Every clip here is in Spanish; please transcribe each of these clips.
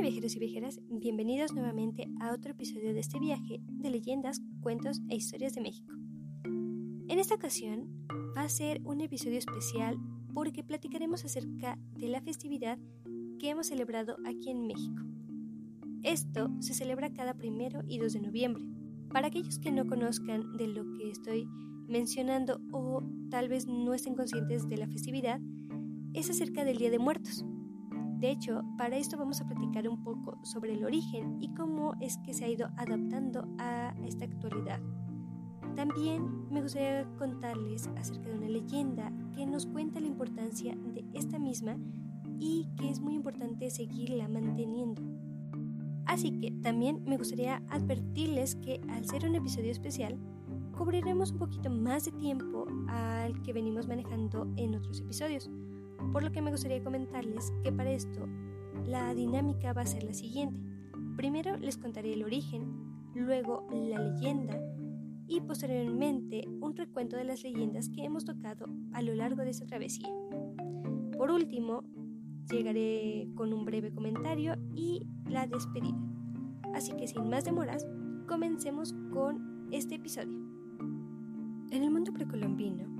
Viajeros y viajeras, bienvenidos nuevamente a otro episodio de este viaje de leyendas, cuentos e historias de México. En esta ocasión va a ser un episodio especial porque platicaremos acerca de la festividad que hemos celebrado aquí en México. Esto se celebra cada primero y 2 de noviembre. Para aquellos que no conozcan de lo que estoy mencionando o tal vez no estén conscientes de la festividad, es acerca del Día de Muertos. De hecho, para esto vamos a platicar un poco sobre el origen y cómo es que se ha ido adaptando a esta actualidad. También me gustaría contarles acerca de una leyenda que nos cuenta la importancia de esta misma y que es muy importante seguirla manteniendo. Así que también me gustaría advertirles que al ser un episodio especial, cubriremos un poquito más de tiempo al que venimos manejando en otros episodios por lo que me gustaría comentarles que para esto la dinámica va a ser la siguiente. Primero les contaré el origen, luego la leyenda y posteriormente un recuento de las leyendas que hemos tocado a lo largo de esta travesía. Por último, llegaré con un breve comentario y la despedida. Así que sin más demoras, comencemos con este episodio. En el mundo precolombino,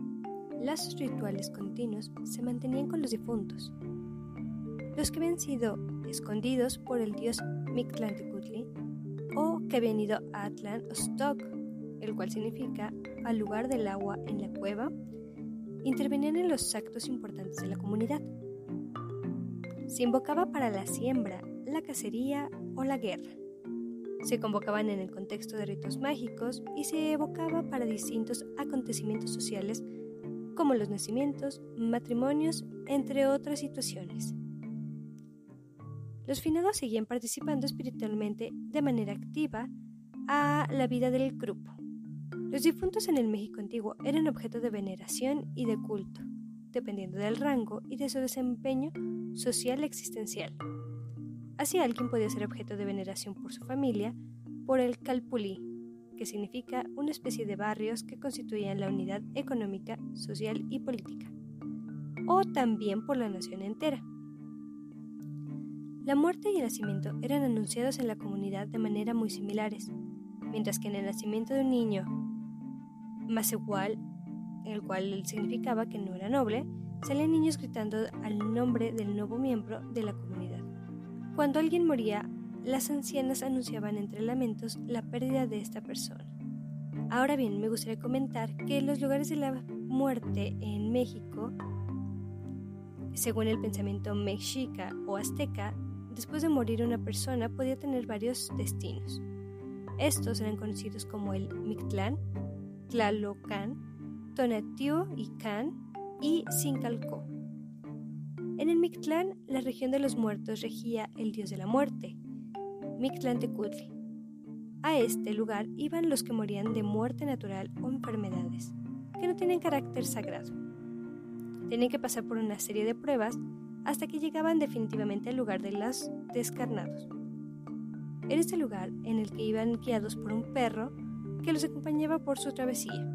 lazos rituales continuos se mantenían con los difuntos, los que habían sido escondidos por el dios Mictlantecutli o que habían ido a Atlan el cual significa al lugar del agua en la cueva, intervenían en los actos importantes de la comunidad. Se invocaba para la siembra, la cacería o la guerra. Se convocaban en el contexto de ritos mágicos y se evocaba para distintos acontecimientos sociales como los nacimientos, matrimonios, entre otras situaciones. Los finados seguían participando espiritualmente de manera activa a la vida del grupo. Los difuntos en el México antiguo eran objeto de veneración y de culto, dependiendo del rango y de su desempeño social existencial. Así alguien podía ser objeto de veneración por su familia, por el calpulí, que significa una especie de barrios que constituían la unidad económica, social y política, o también por la nación entera. La muerte y el nacimiento eran anunciados en la comunidad de manera muy similares, mientras que en el nacimiento de un niño más igual, el cual significaba que no era noble, salían niños gritando al nombre del nuevo miembro de la comunidad. Cuando alguien moría, las ancianas anunciaban entre lamentos la pérdida de esta persona. Ahora bien, me gustaría comentar que los lugares de la muerte en México, según el pensamiento mexica o azteca, después de morir una persona podía tener varios destinos. Estos eran conocidos como el Mictlán, Tlalocan, Tonatiuh y Can y Sincalco. En el Mictlán, la región de los muertos regía el dios de la muerte, Mictlantecutli. A este lugar iban los que morían de muerte natural o enfermedades, que no tienen carácter sagrado. Tenían que pasar por una serie de pruebas hasta que llegaban definitivamente al lugar de los descarnados. Era este lugar en el que iban guiados por un perro que los acompañaba por su travesía.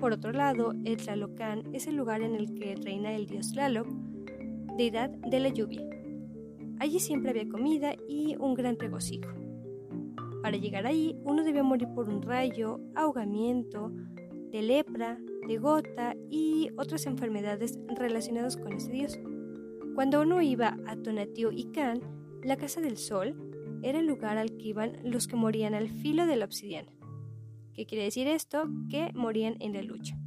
Por otro lado, el Tlalocan es el lugar en el que reina el dios Tlaloc, deidad de la lluvia. Allí siempre había comida y un gran regocijo. Para llegar allí, uno debía morir por un rayo, ahogamiento, de lepra, de gota y otras enfermedades relacionadas con ese dios. Cuando uno iba a Tonatiuh y Can, la Casa del Sol era el lugar al que iban los que morían al filo de la obsidiana. ¿Qué quiere decir esto? Que morían en la lucha.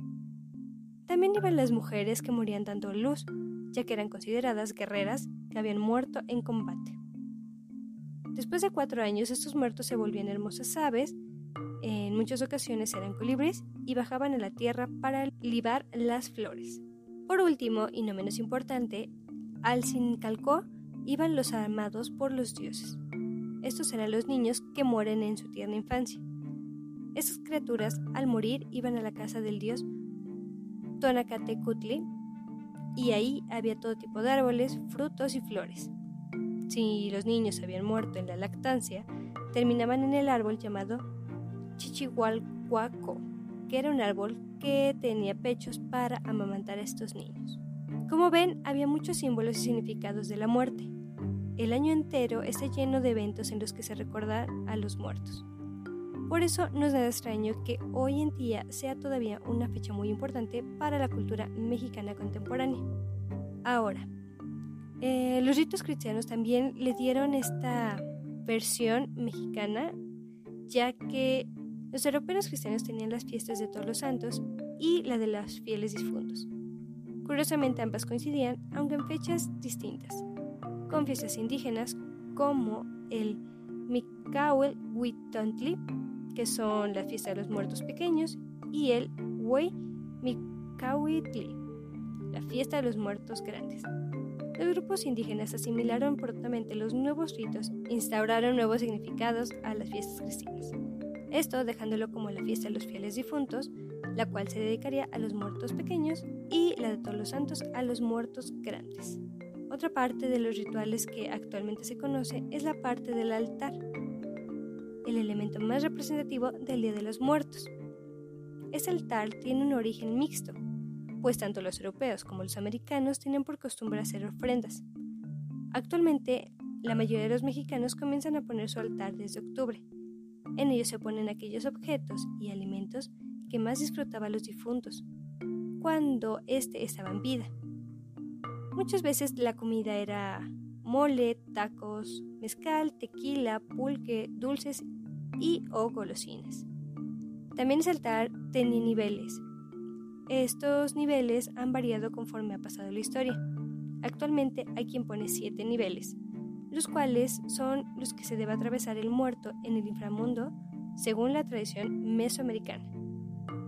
También iban las mujeres que morían dando luz, ya que eran consideradas guerreras habían muerto en combate. Después de cuatro años, estos muertos se volvían hermosas aves, en muchas ocasiones eran colibríes y bajaban a la tierra para libar las flores. Por último, y no menos importante, al Sincalcó iban los amados por los dioses. Estos eran los niños que mueren en su tierna infancia. Estas criaturas, al morir, iban a la casa del dios Tonacatecutli, y ahí había todo tipo de árboles, frutos y flores. Si los niños habían muerto en la lactancia, terminaban en el árbol llamado Chichihualcuaco, que era un árbol que tenía pechos para amamantar a estos niños. Como ven, había muchos símbolos y significados de la muerte. el año entero está lleno de eventos en los que se recuerda a los muertos. Por eso no es nada extraño que hoy en día sea todavía una fecha muy importante para la cultura mexicana contemporánea. Ahora, eh, los ritos cristianos también le dieron esta versión mexicana, ya que los europeos cristianos tenían las fiestas de todos los santos y la de los fieles difuntos. Curiosamente ambas coincidían, aunque en fechas distintas, con fiestas indígenas como el Mikawel Huitontli, que son la fiesta de los muertos pequeños, y el Huey Mikawitli, la fiesta de los muertos grandes. Los grupos indígenas asimilaron prontamente los nuevos ritos e instauraron nuevos significados a las fiestas cristianas. Esto dejándolo como la fiesta de los fieles difuntos, la cual se dedicaría a los muertos pequeños, y la de todos los santos a los muertos grandes. Otra parte de los rituales que actualmente se conoce es la parte del altar, el elemento más representativo del Día de los Muertos. Este altar tiene un origen mixto, pues tanto los europeos como los americanos tienen por costumbre hacer ofrendas. Actualmente, la mayoría de los mexicanos comienzan a poner su altar desde octubre. En ellos se ponen aquellos objetos y alimentos que más disfrutaban los difuntos, cuando éste estaba en vida. Muchas veces la comida era mole, tacos, mezcal, tequila, pulque, dulces y o golosinas. También ese altar tenía niveles, estos niveles han variado conforme ha pasado la historia. Actualmente hay quien pone siete niveles, los cuales son los que se debe atravesar el muerto en el inframundo según la tradición mesoamericana.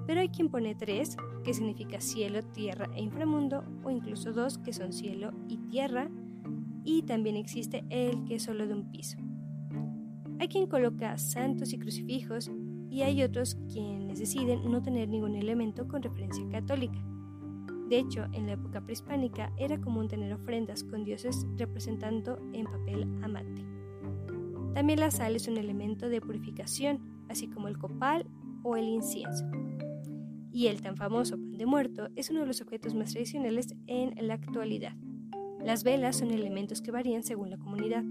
Pero hay quien pone tres, que significa cielo, tierra e inframundo, o incluso dos, que son cielo y tierra, y también existe el que es solo de un piso. Hay quien coloca santos y crucifijos y hay otros quienes deciden no tener ningún elemento con referencia católica. De hecho, en la época prehispánica era común tener ofrendas con dioses representando en papel amate. También la sal es un elemento de purificación, así como el copal o el incienso. Y el tan famoso pan de muerto es uno de los objetos más tradicionales en la actualidad. Las velas son elementos que varían según la comunidad.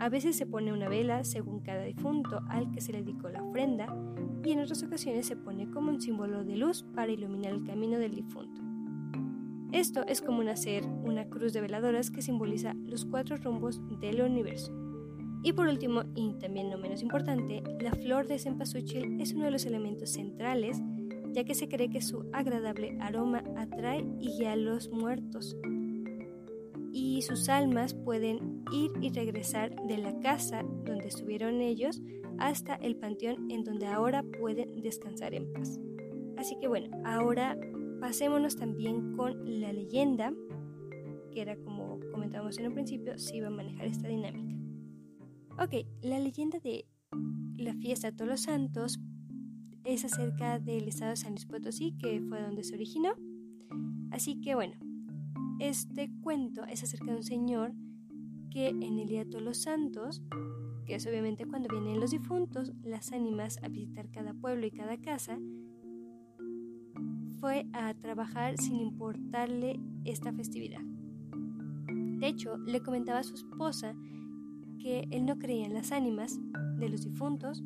A veces se pone una vela según cada difunto al que se le dedicó la ofrenda y en otras ocasiones se pone como un símbolo de luz para iluminar el camino del difunto. Esto es común hacer una cruz de veladoras que simboliza los cuatro rumbos del universo. Y por último, y también no menos importante, la flor de cempasúchil es uno de los elementos centrales, ya que se cree que su agradable aroma atrae y guía a los muertos. Y sus almas pueden ir y regresar de la casa donde estuvieron ellos hasta el panteón en donde ahora pueden descansar en paz. Así que bueno, ahora pasémonos también con la leyenda, que era como comentábamos en un principio, si iba a manejar esta dinámica. Ok, la leyenda de la fiesta de todos los santos es acerca del estado de San Luis Potosí, que fue donde se originó. Así que bueno, este cuento es acerca de un señor que en el Día de Todos los Santos que es obviamente cuando vienen los difuntos, las ánimas a visitar cada pueblo y cada casa, fue a trabajar sin importarle esta festividad. De hecho, le comentaba a su esposa que él no creía en las ánimas de los difuntos,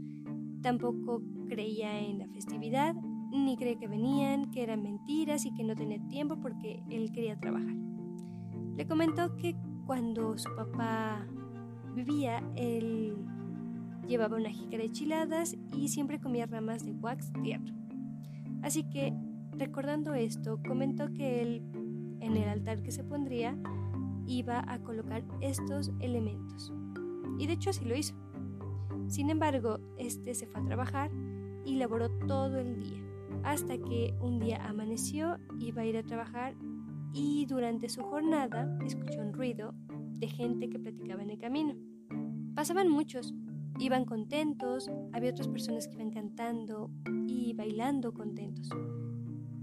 tampoco creía en la festividad, ni cree que venían, que eran mentiras y que no tenía tiempo porque él quería trabajar. Le comentó que cuando su papá vivía, él llevaba una jícara de chiladas y siempre comía ramas de wax tierra. Así que, recordando esto, comentó que él, en el altar que se pondría, iba a colocar estos elementos. Y de hecho así lo hizo. Sin embargo, este se fue a trabajar y laboró todo el día, hasta que un día amaneció, iba a ir a trabajar y durante su jornada escuchó un ruido de gente que platicaba en el camino. Pasaban muchos, iban contentos, había otras personas que iban cantando y bailando contentos.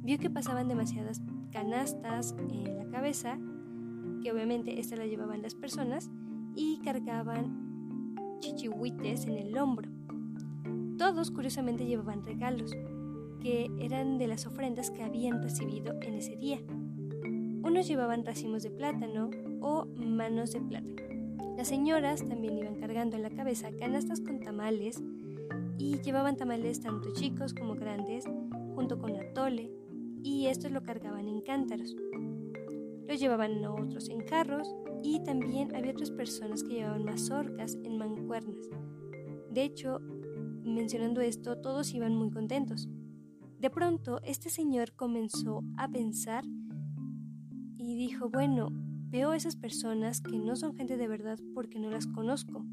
Vio que pasaban demasiadas canastas en la cabeza, que obviamente esta la llevaban las personas, y cargaban chichihuites en el hombro. Todos curiosamente llevaban regalos, que eran de las ofrendas que habían recibido en ese día. Unos llevaban racimos de plátano o manos de plátano. Las señoras también iban cargando en la cabeza canastas con tamales y llevaban tamales tanto chicos como grandes junto con atole y estos lo cargaban en cántaros. Los llevaban otros en carros y también había otras personas que llevaban mazorcas en mancuernas. De hecho, mencionando esto, todos iban muy contentos. De pronto, este señor comenzó a pensar y dijo, bueno, veo a esas personas que no son gente de verdad porque no las conozco.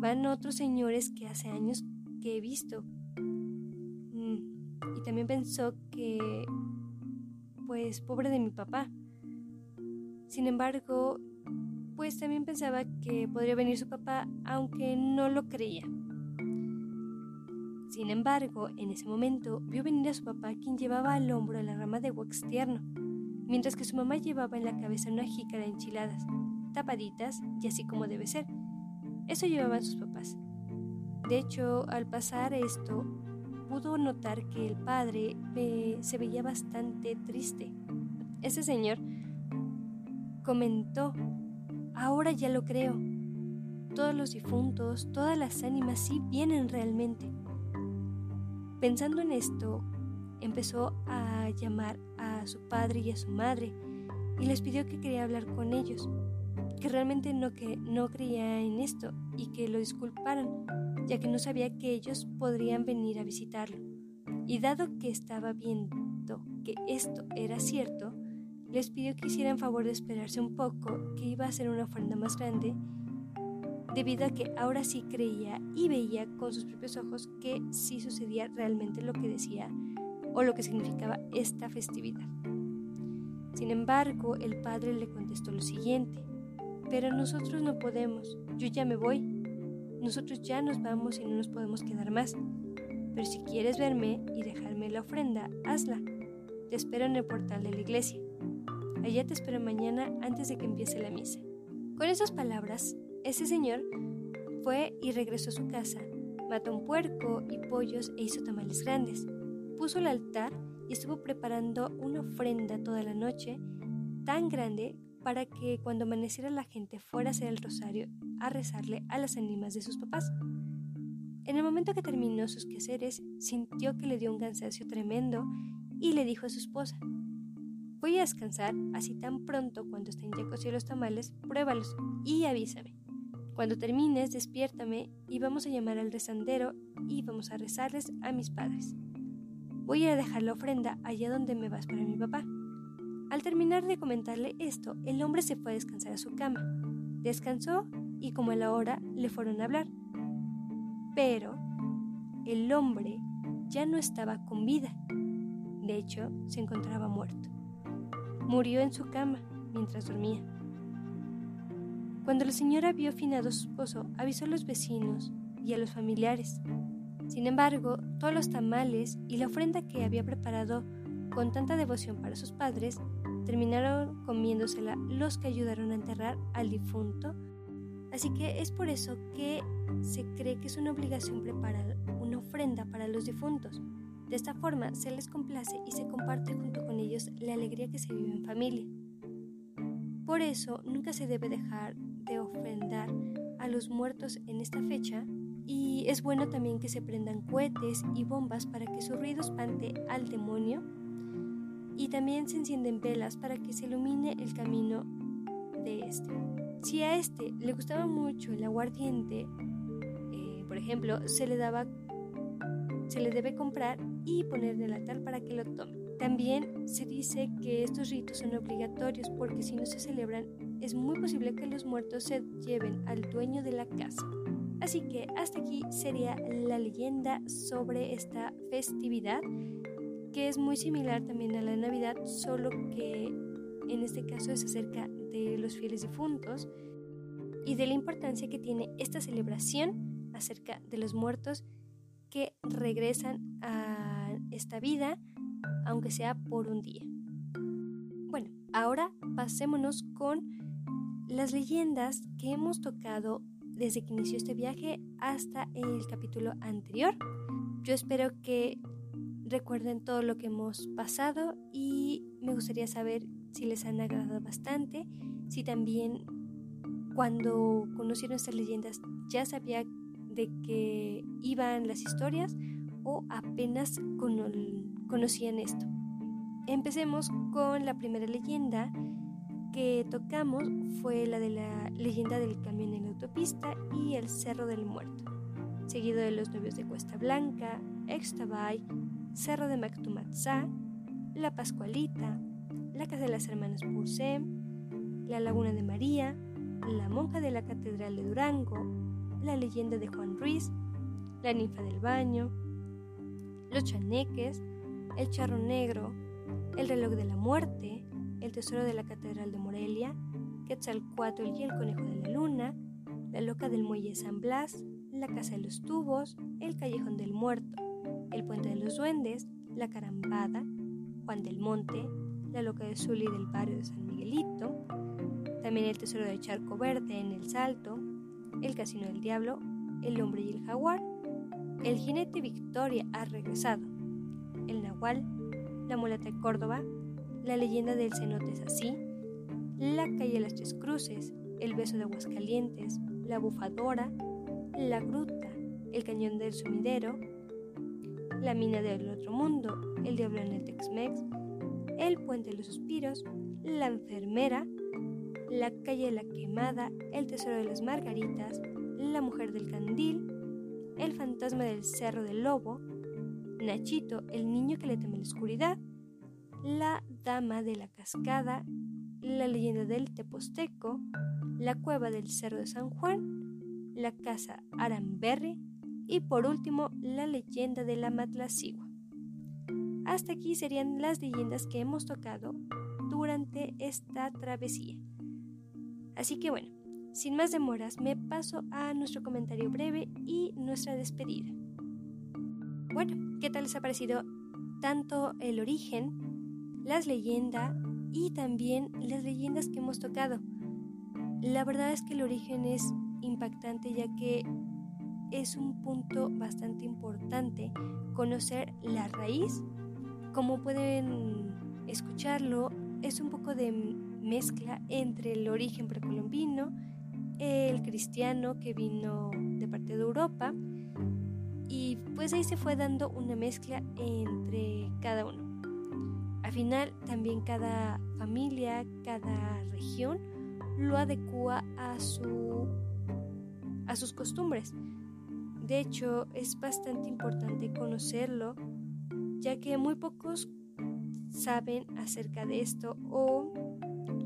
Van otros señores que hace años que he visto. Mm, y también pensó que, pues, pobre de mi papá. Sin embargo, pues también pensaba que podría venir su papá, aunque no lo creía. Sin embargo, en ese momento vio venir a su papá quien llevaba al hombro la rama de wax tierno, mientras que su mamá llevaba en la cabeza una jícara de enchiladas, tapaditas y así como debe ser. Eso llevaban sus papás. De hecho, al pasar esto, pudo notar que el padre se veía bastante triste. Ese señor comentó, ahora ya lo creo. Todos los difuntos, todas las ánimas sí vienen realmente. Pensando en esto, empezó a llamar a su padre y a su madre y les pidió que quería hablar con ellos, que realmente no, que no creía en esto y que lo disculparan, ya que no sabía que ellos podrían venir a visitarlo. Y dado que estaba viendo que esto era cierto, les pidió que hicieran favor de esperarse un poco, que iba a ser una ofrenda más grande debido a que ahora sí creía y veía con sus propios ojos que sí sucedía realmente lo que decía o lo que significaba esta festividad. Sin embargo, el padre le contestó lo siguiente, pero nosotros no podemos, yo ya me voy, nosotros ya nos vamos y no nos podemos quedar más, pero si quieres verme y dejarme la ofrenda, hazla, te espero en el portal de la iglesia, allá te espero mañana antes de que empiece la misa. Con esas palabras, ese señor fue y regresó a su casa, mató un puerco y pollos e hizo tamales grandes. Puso el altar y estuvo preparando una ofrenda toda la noche tan grande para que cuando amaneciera la gente fuera a hacer el rosario a rezarle a las ánimas de sus papás. En el momento que terminó sus quehaceres, sintió que le dio un cansancio tremendo y le dijo a su esposa, voy a descansar, así tan pronto cuando estén ya cocidos los tamales, pruébalos y avísame. Cuando termines, despiértame y vamos a llamar al rezandero y vamos a rezarles a mis padres. Voy a dejar la ofrenda allá donde me vas para mi papá. Al terminar de comentarle esto, el hombre se fue a descansar a su cama. Descansó y como a la hora le fueron a hablar. Pero el hombre ya no estaba con vida. De hecho, se encontraba muerto. Murió en su cama mientras dormía. Cuando la señora vio finado su esposo, avisó a los vecinos y a los familiares. Sin embargo, todos los tamales y la ofrenda que había preparado con tanta devoción para sus padres terminaron comiéndosela los que ayudaron a enterrar al difunto. Así que es por eso que se cree que es una obligación preparar una ofrenda para los difuntos. De esta forma se les complace y se comparte junto con ellos la alegría que se vive en familia. Por eso nunca se debe dejar de ofrendar a los muertos en esta fecha y es bueno también que se prendan cohetes y bombas para que su ruido espante al demonio y también se encienden velas para que se ilumine el camino de este. Si a este le gustaba mucho el aguardiente, eh, por ejemplo, se le daba se le debe comprar y poner en el altar para que lo tome. También se dice que estos ritos son obligatorios porque si no se celebran es muy posible que los muertos se lleven al dueño de la casa. Así que hasta aquí sería la leyenda sobre esta festividad, que es muy similar también a la Navidad, solo que en este caso es acerca de los fieles difuntos y de la importancia que tiene esta celebración acerca de los muertos que regresan a esta vida, aunque sea por un día. Bueno, ahora pasémonos con las leyendas que hemos tocado desde que inició este viaje hasta el capítulo anterior. Yo espero que recuerden todo lo que hemos pasado y me gustaría saber si les han agradado bastante, si también cuando conocieron estas leyendas ya sabía de que iban las historias o apenas conocían esto. Empecemos con la primera leyenda que tocamos fue la de la leyenda del camión en la autopista y el Cerro del Muerto, seguido de los novios de Cuesta Blanca, Extabay, Cerro de Mactumatzá, La Pascualita, la Casa de las Hermanas Purcé, la Laguna de María, la Monja de la Catedral de Durango, la leyenda de Juan Ruiz, la Ninfa del Baño, los chaneques, el charro negro, el reloj de la muerte, el tesoro de la Catedral de Morelia, Quetzalcoatl y el conejo de la luna, la loca del muelle San Blas, la casa de los tubos, el callejón del muerto, el puente de los duendes, la carambada, Juan del Monte, la loca de Zuli del barrio de San Miguelito, también el tesoro de Charco Verde en el Salto, el casino del diablo, el hombre y el jaguar, el jinete Victoria ha regresado, el nahual, la muleta de Córdoba, la leyenda del cenote es así, la calle de las tres cruces, el beso de Aguascalientes, la bufadora, la gruta, el cañón del sumidero, la mina del otro mundo, el diablo en el Tex-Mex, el puente de los suspiros, la enfermera, la calle de la quemada, el tesoro de las margaritas, la mujer del candil, el fantasma del cerro del lobo, Nachito, el niño que le teme la oscuridad, la dama de la cascada, la leyenda del Teposteco, la cueva del cerro de San Juan, la casa Aramberry y por último la leyenda de la Matlacigua. Hasta aquí serían las leyendas que hemos tocado durante esta travesía. Así que bueno, sin más demoras, me paso a nuestro comentario breve y nuestra despedida. Bueno, ¿qué tal les ha parecido tanto el origen, las leyendas y también las leyendas que hemos tocado? La verdad es que el origen es impactante ya que es un punto bastante importante conocer la raíz. Como pueden escucharlo, es un poco de mezcla entre el origen precolombino, el cristiano que vino de parte de Europa y pues ahí se fue dando una mezcla entre cada uno. Al final también cada familia, cada región lo adecua a, su, a sus costumbres. De hecho, es bastante importante conocerlo, ya que muy pocos saben acerca de esto o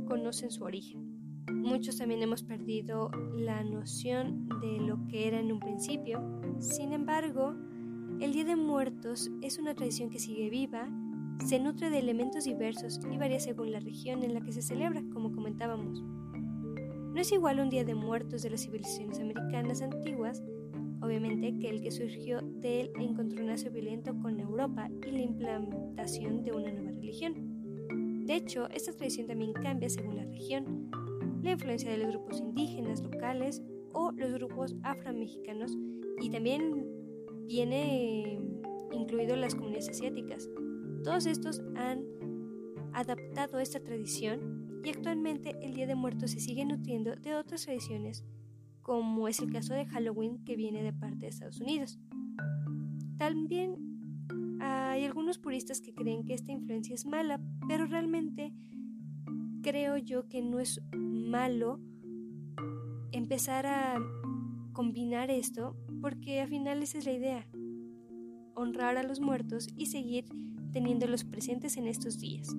conocen su origen. Muchos también hemos perdido la noción de lo que era en un principio. Sin embargo, el Día de Muertos es una tradición que sigue viva, se nutre de elementos diversos y varía según la región en la que se celebra, como comentábamos. No es igual un Día de Muertos de las civilizaciones americanas antiguas, obviamente, que el que surgió del encontronazo violento con Europa y la implantación de una nueva religión. De hecho, esta tradición también cambia según la región, la influencia de los grupos indígenas locales o los grupos afromexicanos y también viene incluido las comunidades asiáticas. Todos estos han adaptado esta tradición y actualmente el Día de Muertos se sigue nutriendo de otras tradiciones, como es el caso de Halloween que viene de parte de Estados Unidos. También hay algunos puristas que creen que esta influencia es mala, pero realmente creo yo que no es malo empezar a combinar esto porque al final esa es la idea, honrar a los muertos y seguir teniéndolos presentes en estos días.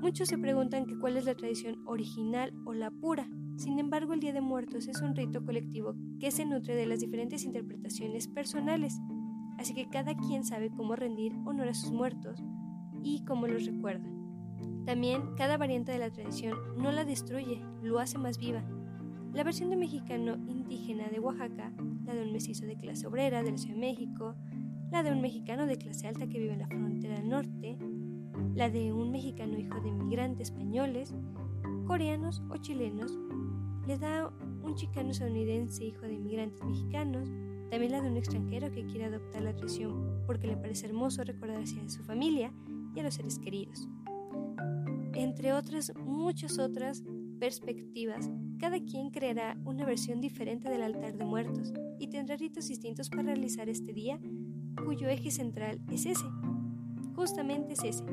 Muchos se preguntan que cuál es la tradición original o la pura. Sin embargo, el Día de Muertos es un rito colectivo que se nutre de las diferentes interpretaciones personales así que cada quien sabe cómo rendir honor a sus muertos y cómo los recuerda. También cada variante de la tradición no la destruye, lo hace más viva. La versión de mexicano indígena de Oaxaca, la de un mestizo de clase obrera de la Ciudad de México, la de un mexicano de clase alta que vive en la frontera norte, la de un mexicano hijo de inmigrantes españoles, coreanos o chilenos, le da un chicano estadounidense hijo de inmigrantes mexicanos, también la de un extranjero que quiere adoptar la tradición porque le parece hermoso recordarse a su familia y a los seres queridos. Entre otras, muchas otras perspectivas, cada quien creará una versión diferente del altar de muertos y tendrá ritos distintos para realizar este día, cuyo eje central es ese. Justamente es ese,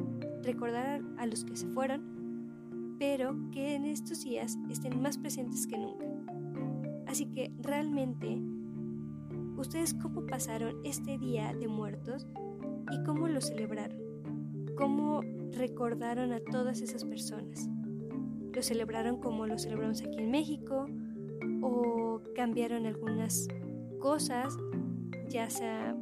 recordar a los que se fueron, pero que en estos días estén más presentes que nunca. Así que realmente, ¿ustedes cómo pasaron este día de muertos y cómo lo celebraron? ¿Cómo recordaron a todas esas personas? lo celebraron como lo celebramos aquí en México o cambiaron algunas cosas, ya sea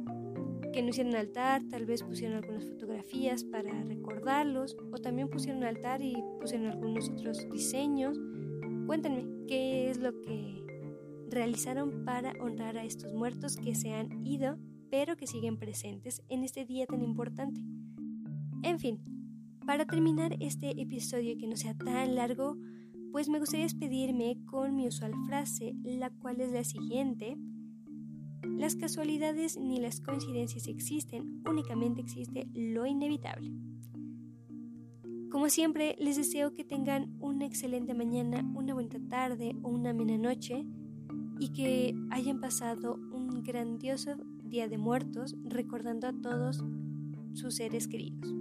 que no hicieron altar, tal vez pusieron algunas fotografías para recordarlos o también pusieron altar y pusieron algunos otros diseños. Cuéntenme qué es lo que realizaron para honrar a estos muertos que se han ido pero que siguen presentes en este día tan importante. En fin, para terminar este episodio que no sea tan largo, pues me gustaría despedirme con mi usual frase, la cual es la siguiente. Las casualidades ni las coincidencias existen, únicamente existe lo inevitable. Como siempre, les deseo que tengan una excelente mañana, una buena tarde o una amena noche y que hayan pasado un grandioso día de muertos recordando a todos sus seres queridos.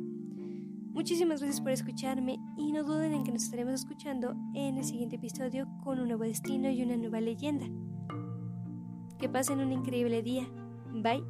Muchísimas gracias por escucharme y no duden en que nos estaremos escuchando en el siguiente episodio con un nuevo destino y una nueva leyenda. Que pasen un increíble día. Bye.